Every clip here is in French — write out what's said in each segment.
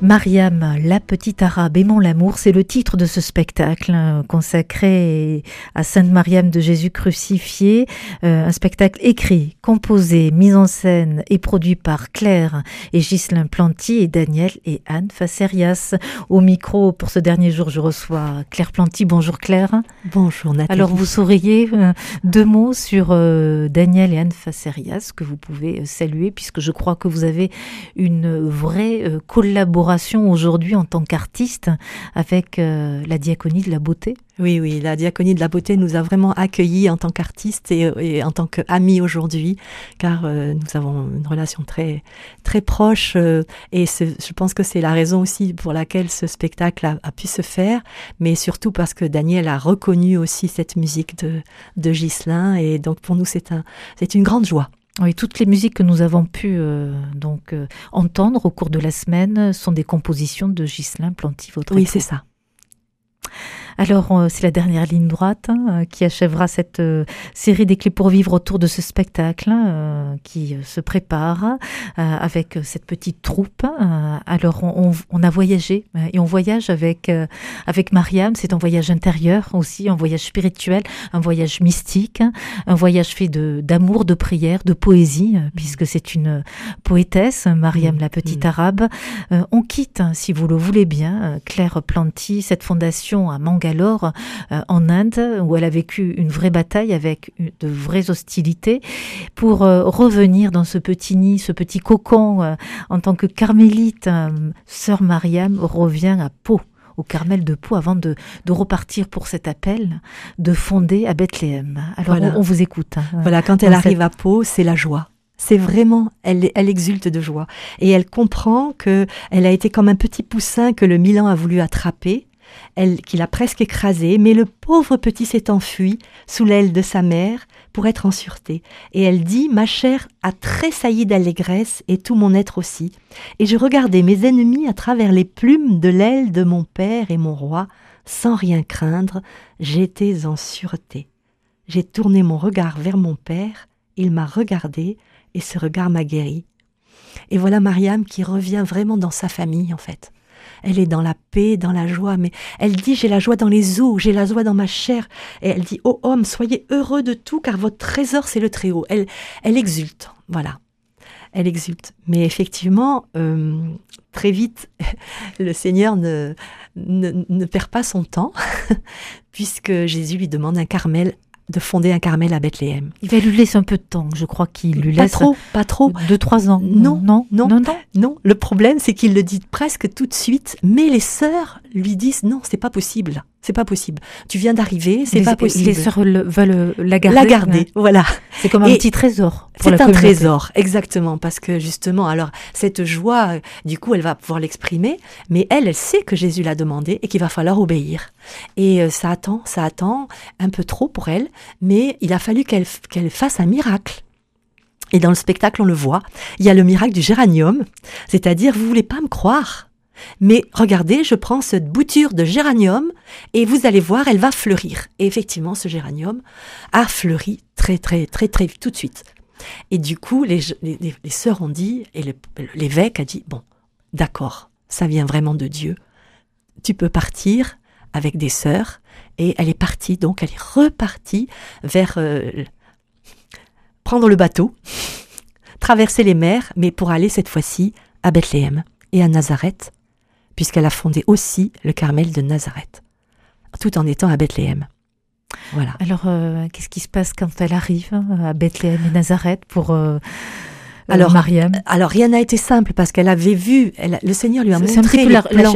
Mariam, la petite arabe aimant l'amour, c'est le titre de ce spectacle hein, consacré à Sainte Mariam de Jésus crucifié, euh, un spectacle écrit, composé, mis en scène et produit par Claire et Ghislain Planty et Daniel et Anne Facerias. Au micro, pour ce dernier jour, je reçois Claire Planty. Bonjour Claire. Bonjour Nathalie. Alors vous souriez euh, deux mots sur euh, Daniel et Anne Facerias que vous pouvez saluer puisque je crois que vous avez une vraie collaboration aujourd'hui en tant qu'artiste avec euh, la diaconie de la beauté Oui, oui, la diaconie de la beauté nous a vraiment accueillis en tant qu'artistes et, en tant qu'amis aujourd'hui, car euh, nous avons une relation très, très proche euh, et je pense que c'est la raison aussi pour laquelle ce spectacle a, pu se faire, mais surtout parce que Daniel a reconnu aussi cette musique de, de Ghislain et donc pour nous c'est un, c'est une grande joie. Oui, toutes les musiques que nous avons pu euh, donc euh, entendre au cours de la semaine sont des compositions de Ghislain Planty, votre Oui, c'est ça. Alors, euh, c'est la dernière ligne droite hein, euh, qui achèvera cette euh, série des clés pour vivre autour de ce spectacle hein, qui se prépare avec cette petite troupe. alors, on, a voyagé et on voyage avec, avec Mariam. C'est un voyage intérieur aussi, un voyage spirituel, un voyage mystique, un voyage fait d'amour, de, prière, de poésie, mmh. puisque c'est une poétesse, Mariam mmh. la petite mmh. arabe. on quitte, hein, si vous le voulez bien, Claire Planty, cette fondation à Manga alors euh, en Inde, où elle a vécu une vraie bataille avec de vraies hostilités, pour euh, revenir dans ce petit nid, ce petit cocon, euh, en tant que carmélite, sœur Mariam revient à Pau au Carmel de Pau avant de, repartir pour cet appel de fonder à Bethléem. Alors on, vous écoute. Hein, voilà, quand elle arrive à Pau, c'est la joie. C'est vraiment, elle, elle exulte de joie et elle comprend que elle a été comme un petit poussin que le Milan a voulu attraper qui l'a presque écrasé, mais le pauvre petit s'est enfui sous l'aile de sa mère pour être en sûreté. Et elle dit Ma chair a tressailli d'allégresse et tout mon être aussi. Et je regardais mes ennemis à travers les plumes de l'aile de mon père et mon roi, sans rien craindre, j'étais en sûreté. J'ai tourné mon regard vers mon père, il m'a regardé, et ce regard m'a guéri. Et voilà Mariam qui revient vraiment dans sa famille, en fait elle est dans la paix, dans la joie, mais elle dit j'ai la joie dans les os, j'ai la joie dans ma chair, et elle dit ô homme, soyez heureux de tout, car votre trésor c'est le Très-Haut. Elle, elle exulte, voilà. Elle exulte. Mais effectivement, euh, très vite, le Seigneur ne, ne, perd pas son temps, puisque Jésus lui demande un Carmel de fonder un Carmel à Bethléem. Il va lui laisser un peu de temps, je crois qu'il lui laisse. Pas trop, pas trop. Deux, trois ans. Non, non, non, non. non. Le problème, c'est qu'il le dit presque tout de suite, mais les sœurs lui disent non, c'est pas possible. C'est pas possible. Tu viens d'arriver, c'est pas possible. Les sœurs veulent la garder. La garder, voilà. C'est comme un petit trésor. C'est un trésor, exactement, parce que justement, alors cette joie, du coup, elle va pouvoir l'exprimer, mais elle, elle sait que Jésus l'a demandé et qu'il va falloir obéir. Et euh, ça attend, ça attend un peu trop pour elle, mais il a fallu qu'elle qu'elle fasse un miracle. Et dans le spectacle, on le voit. Il y a le miracle du géranium, c'est-à-dire, vous voulez pas me croire, mais regardez, je prends cette bouture de géranium et vous allez voir, elle va fleurir. Et effectivement, ce géranium a fleuri très, très, très, très tout de suite. Et du coup, les, les, sœurs ont dit, et l'évêque a dit, bon, d'accord, ça vient vraiment de Dieu. Tu peux partir avec des sœurs. Et elle est partie, donc elle est repartie vers euh, prendre le bateau, traverser les mers, mais pour aller cette fois-ci à Bethléem et à Nazareth puisqu'elle a fondé aussi le Carmel de Nazareth, tout en étant à Bethléem. Voilà. Alors, euh, qu'est-ce qui se passe quand elle arrive euh, à Bethléem et Nazareth pour euh, alors, Mariam? Alors, rien n'a été simple parce qu'elle avait vu, le Seigneur lui a montré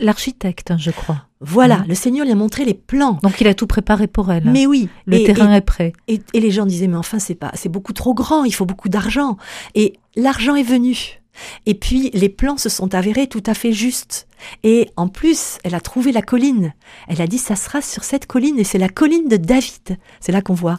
l'architecte, je crois. Voilà, le Seigneur lui a montré les plans. Donc, il a tout préparé pour elle. Mais oui, le terrain est prêt. Et, et, les gens disaient, mais enfin, c'est pas, c'est beaucoup trop grand, il faut beaucoup d'argent. Et l'argent est venu. Et puis les plans se sont avérés tout à fait justes. Et en plus, elle a trouvé la colline. Elle a dit ça sera sur cette colline et c'est la colline de David. C'est là qu'on voit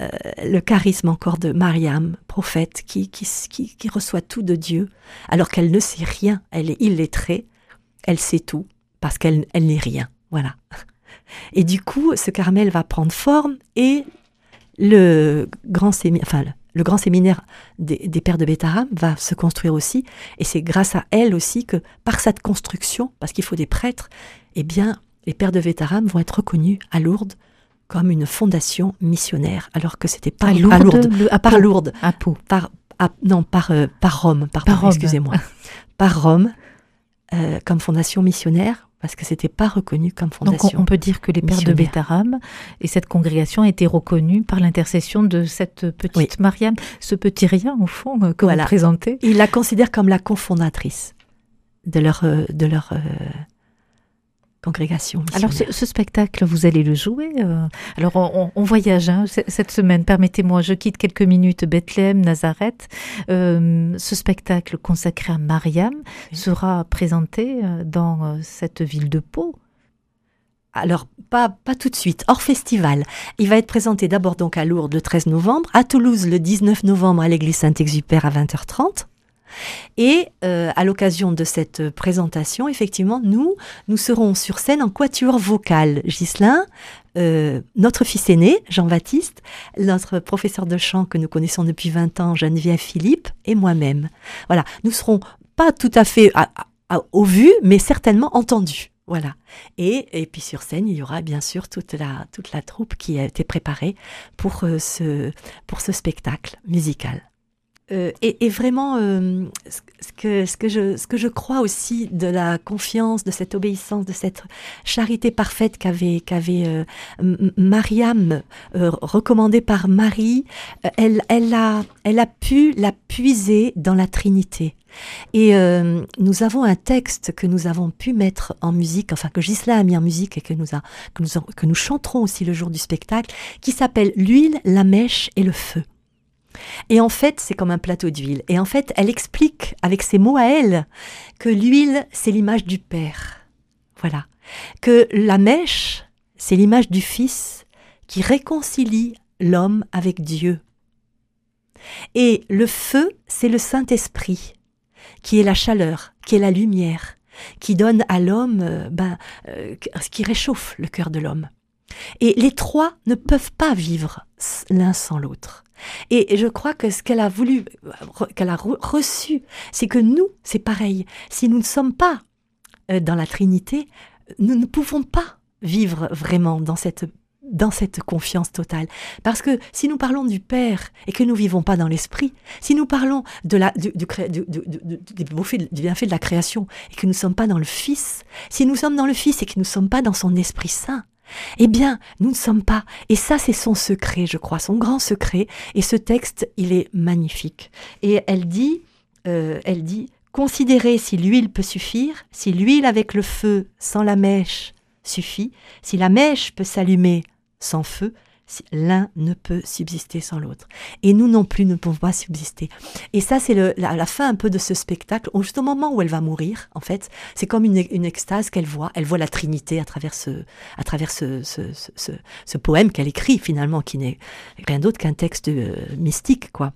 euh, le charisme encore de Mariam, prophète, qui, qui, qui, reçoit tout de Dieu, alors qu'elle ne sait rien. Elle est illettrée, elle sait tout, parce qu'elle elle n'est rien. Voilà. Et du coup, ce Carmel va prendre forme et le grand, enfin, le grand séminaire des, pères de Bétaram va se construire aussi. Et c'est grâce à elle aussi que, par cette construction, parce qu'il faut des prêtres, eh bien, les pères de Bétaram vont être reconnus à Lourdes comme une fondation missionnaire, alors que c'était pas à Lourdes, à, par Lourdes, à Pau. Par, non, par, euh, par Rome, pardon, excusez-moi. par Rome, euh, comme fondation missionnaire, parce que c'était pas reconnu comme fondation. Donc on, peut dire que les pères de Bétaram et cette congrégation a été reconnue par l'intercession de cette petite Mariam, ce petit rien au fond euh, que vous présentez. Ils la considèrent comme la cofondatrice de leur, de leur congrégation. Alors ce, spectacle, vous allez le jouer. Euh, alors on, voyage hein, cette semaine. Permettez-moi, je quitte quelques minutes Bethléem, Nazareth. Euh, ce spectacle consacré à Mariam sera présenté euh, dans cette ville de Pau. Alors, pas, pas tout de suite, hors festival. Il va être présenté d'abord donc à Lourdes le 13 novembre, à Toulouse le 19 novembre à l'église Saint-Exupère à 20h30. Et euh, à l'occasion de cette présentation, effectivement, nous, nous serons sur scène en quatuor vocal. Ghislain, euh, notre fils aîné, Jean-Baptiste, notre professeur de chant que nous connaissons depuis 20 ans, Geneviève Philippe, et moi-même. Voilà, nous serons pas tout à fait au vu, mais certainement entendus. Voilà. Et, et puis sur scène, il y aura bien sûr toute la, toute la troupe qui a été préparée pour, euh, ce, pour ce spectacle musical. Euh, et, vraiment, euh, ce, que, je, ce que je crois aussi de la confiance, de cette obéissance, de cette charité parfaite qu'avait qu'avait euh, Mariam, recommandée par Marie, elle, elle, a, elle a pu la puiser dans la Trinité. Et nous avons un texte que nous avons pu mettre en musique, enfin que Gisela a mis en musique et que nous, a, que nous, que nous chanterons aussi le jour du spectacle, qui s'appelle L'huile, la mèche et le feu. Et en fait, c'est comme un plateau d'huile. Et en fait, elle explique avec ses mots à elle que l'huile, c'est l'image du Père. Voilà. Que la mèche, c'est l'image du Fils qui réconcilie l'homme avec Dieu. Et le feu, c'est le Saint-Esprit, qui est la chaleur, qui est la lumière, qui donne à l'homme, euh, ben, euh, qui réchauffe le cœur de l'homme. Et les trois ne peuvent pas vivre l'un sans l'autre. Et je crois que ce qu'elle a voulu, qu'elle a reçu, c'est que nous, c'est pareil. Si nous ne sommes pas euh, dans la Trinité, nous ne pouvons pas vivre vraiment dans cette dans cette confiance totale. Parce que si nous parlons du Père et que nous vivons pas dans l'esprit, si nous parlons de la, du, du, du, bienfait de la création et que nous ne sommes pas dans le Fils, si nous sommes dans le Fils et que nous ne sommes pas dans son Esprit Saint, eh bien, nous ne sommes pas. Et ça, c'est son secret, je crois, son grand secret. Et ce texte, il est magnifique. Et elle dit, euh, elle dit, considérez si l'huile peut suffire, si l'huile avec le feu sans la mèche suffit, si la mèche peut s'allumer sans feu, l'un ne peut subsister sans l'autre. Et nous non plus ne pouvons pas subsister. Et ça, c'est la, la, fin un peu de ce spectacle, juste au moment où elle va mourir, en fait, c'est comme une, une extase qu'elle voit. Elle voit la Trinité à travers ce, à travers ce, ce, ce, ce poème qu'elle écrit finalement, qui n'est rien d'autre qu'un texte euh, mystique, quoi.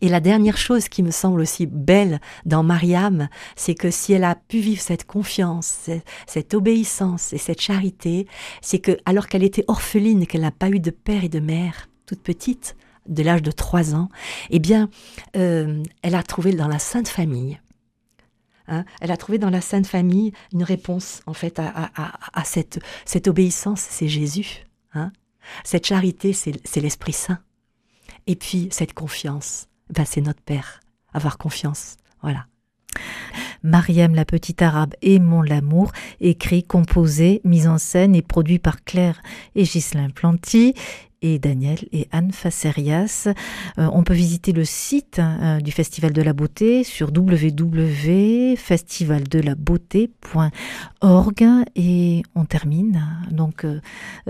Et la dernière chose qui me semble aussi belle dans Mariam, c'est que si elle a pu vivre cette confiance, cette obéissance et cette charité, c'est que alors qu'elle était orpheline, qu'elle n'a pas eu de père et de mère, toute petite, de l'âge de trois ans, eh bien, euh, elle a trouvé dans la Sainte Famille, hein, elle a trouvé dans la Sainte Famille une réponse en fait à, cette, cette obéissance, c'est Jésus. Hein. Cette charité, c'est l'Esprit Saint. Et puis, cette confiance, ben, c'est notre Père. Avoir confiance. Voilà. Mariam la petite arabe aimons l'amour, écrit, composé, mis en scène et produit par Claire et Ghislain Planty et Daniel et Anne Facerias. Euh, on peut visiter le site euh, du Festival de la Beauté sur www.festivaldelabauté.org et on termine donc euh,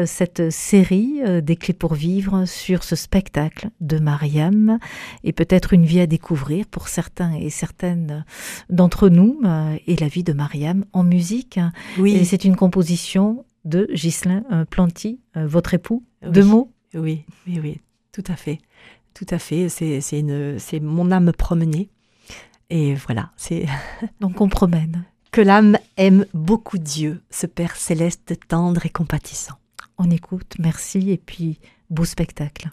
cette série des clés pour vivre sur ce spectacle de Mariam et peut-être une vie à découvrir pour certains et certaines d'entre nous et la vie de Mariam en musique. Oui. c'est une composition de Ghislain Planty, votre époux. Deux mots oui, oui, oui, tout à fait. Tout à fait. C'est, c'est, c'est mon âme promenée. Et voilà, c'est. Donc on promène. que l'âme aime beaucoup Dieu, ce Père céleste tendre et compatissant. On écoute, merci, et puis beau spectacle.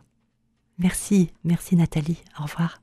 Merci, merci Nathalie, au revoir.